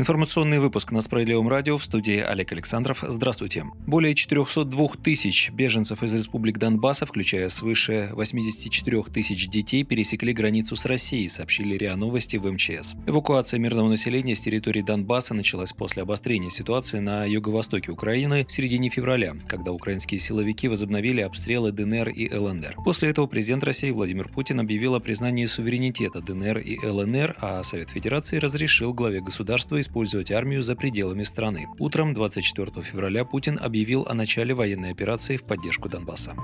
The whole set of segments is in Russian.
Информационный выпуск на Справедливом радио в студии Олег Александров. Здравствуйте. Более 402 тысяч беженцев из республик Донбасса, включая свыше 84 тысяч детей, пересекли границу с Россией, сообщили РИА Новости в МЧС. Эвакуация мирного населения с территории Донбасса началась после обострения ситуации на юго-востоке Украины в середине февраля, когда украинские силовики возобновили обстрелы ДНР и ЛНР. После этого президент России Владимир Путин объявил о признании суверенитета ДНР и ЛНР, а Совет Федерации разрешил главе государства использовать армию за пределами страны. Утром 24 февраля Путин объявил о начале военной операции в поддержку Донбасса.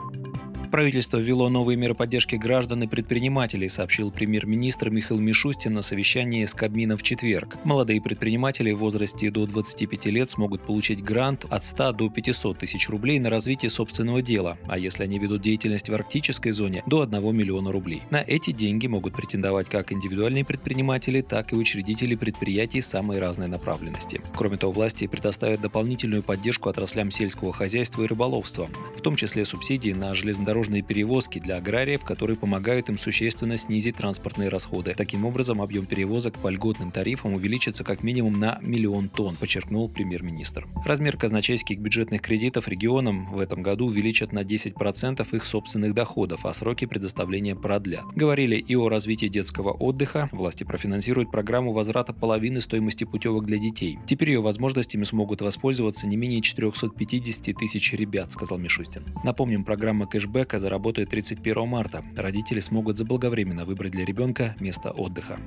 Правительство ввело новые меры поддержки граждан и предпринимателей, сообщил премьер-министр Михаил Мишустин на совещании с Кабмином в четверг. Молодые предприниматели в возрасте до 25 лет смогут получить грант от 100 до 500 тысяч рублей на развитие собственного дела, а если они ведут деятельность в арктической зоне, до 1 миллиона рублей. На эти деньги могут претендовать как индивидуальные предприниматели, так и учредители предприятий самой разной направленности. Кроме того, власти предоставят дополнительную поддержку отраслям сельского хозяйства и рыболовства, в том числе субсидии на железнодорожные железнодорожные перевозки для аграриев, которые помогают им существенно снизить транспортные расходы. Таким образом, объем перевозок по льготным тарифам увеличится как минимум на миллион тонн, подчеркнул премьер-министр. Размер казначейских бюджетных кредитов регионам в этом году увеличат на 10% их собственных доходов, а сроки предоставления продлят. Говорили и о развитии детского отдыха. Власти профинансируют программу возврата половины стоимости путевок для детей. Теперь ее возможностями смогут воспользоваться не менее 450 тысяч ребят, сказал Мишустин. Напомним, программа кэшбэк ипотека заработает 31 марта. Родители смогут заблаговременно выбрать для ребенка место отдыха.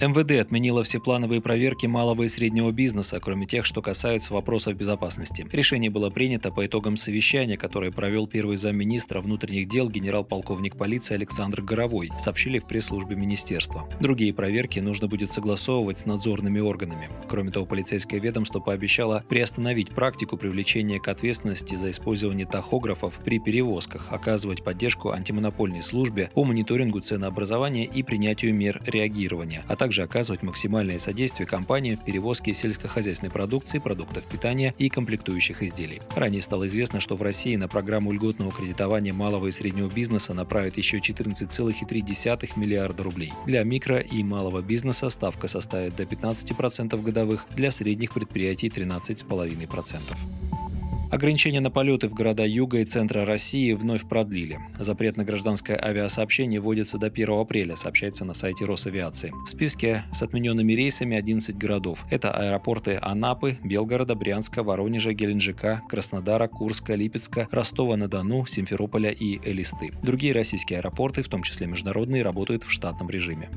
МВД отменило все плановые проверки малого и среднего бизнеса, кроме тех, что касаются вопросов безопасности. Решение было принято по итогам совещания, которое провел первый замминистра внутренних дел генерал-полковник полиции Александр Горовой, сообщили в пресс-службе министерства. Другие проверки нужно будет согласовывать с надзорными органами. Кроме того, полицейское ведомство пообещало приостановить практику привлечения к ответственности за использование тахографов при перевозках, оказывать поддержку антимонопольной службе по мониторингу ценообразования и принятию мер реагирования, а также также оказывать максимальное содействие компаниям в перевозке сельскохозяйственной продукции, продуктов питания и комплектующих изделий. Ранее стало известно, что в России на программу льготного кредитования малого и среднего бизнеса направят еще 14,3 миллиарда рублей. Для микро и малого бизнеса ставка составит до 15% годовых, для средних предприятий 13,5%. Ограничения на полеты в города юга и центра России вновь продлили. Запрет на гражданское авиасообщение вводится до 1 апреля, сообщается на сайте Росавиации. В списке с отмененными рейсами 11 городов. Это аэропорты Анапы, Белгорода, Брянска, Воронежа, Геленджика, Краснодара, Курска, Липецка, Ростова-на-Дону, Симферополя и Элисты. Другие российские аэропорты, в том числе международные, работают в штатном режиме.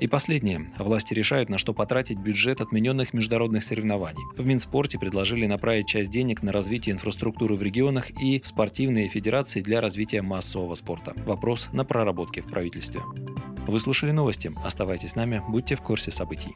И последнее. Власти решают, на что потратить бюджет отмененных международных соревнований. В Минспорте предложили направить часть денег на развитие инфраструктуры в регионах и в спортивные федерации для развития массового спорта. Вопрос на проработке в правительстве. Вы слушали новости. Оставайтесь с нами, будьте в курсе событий.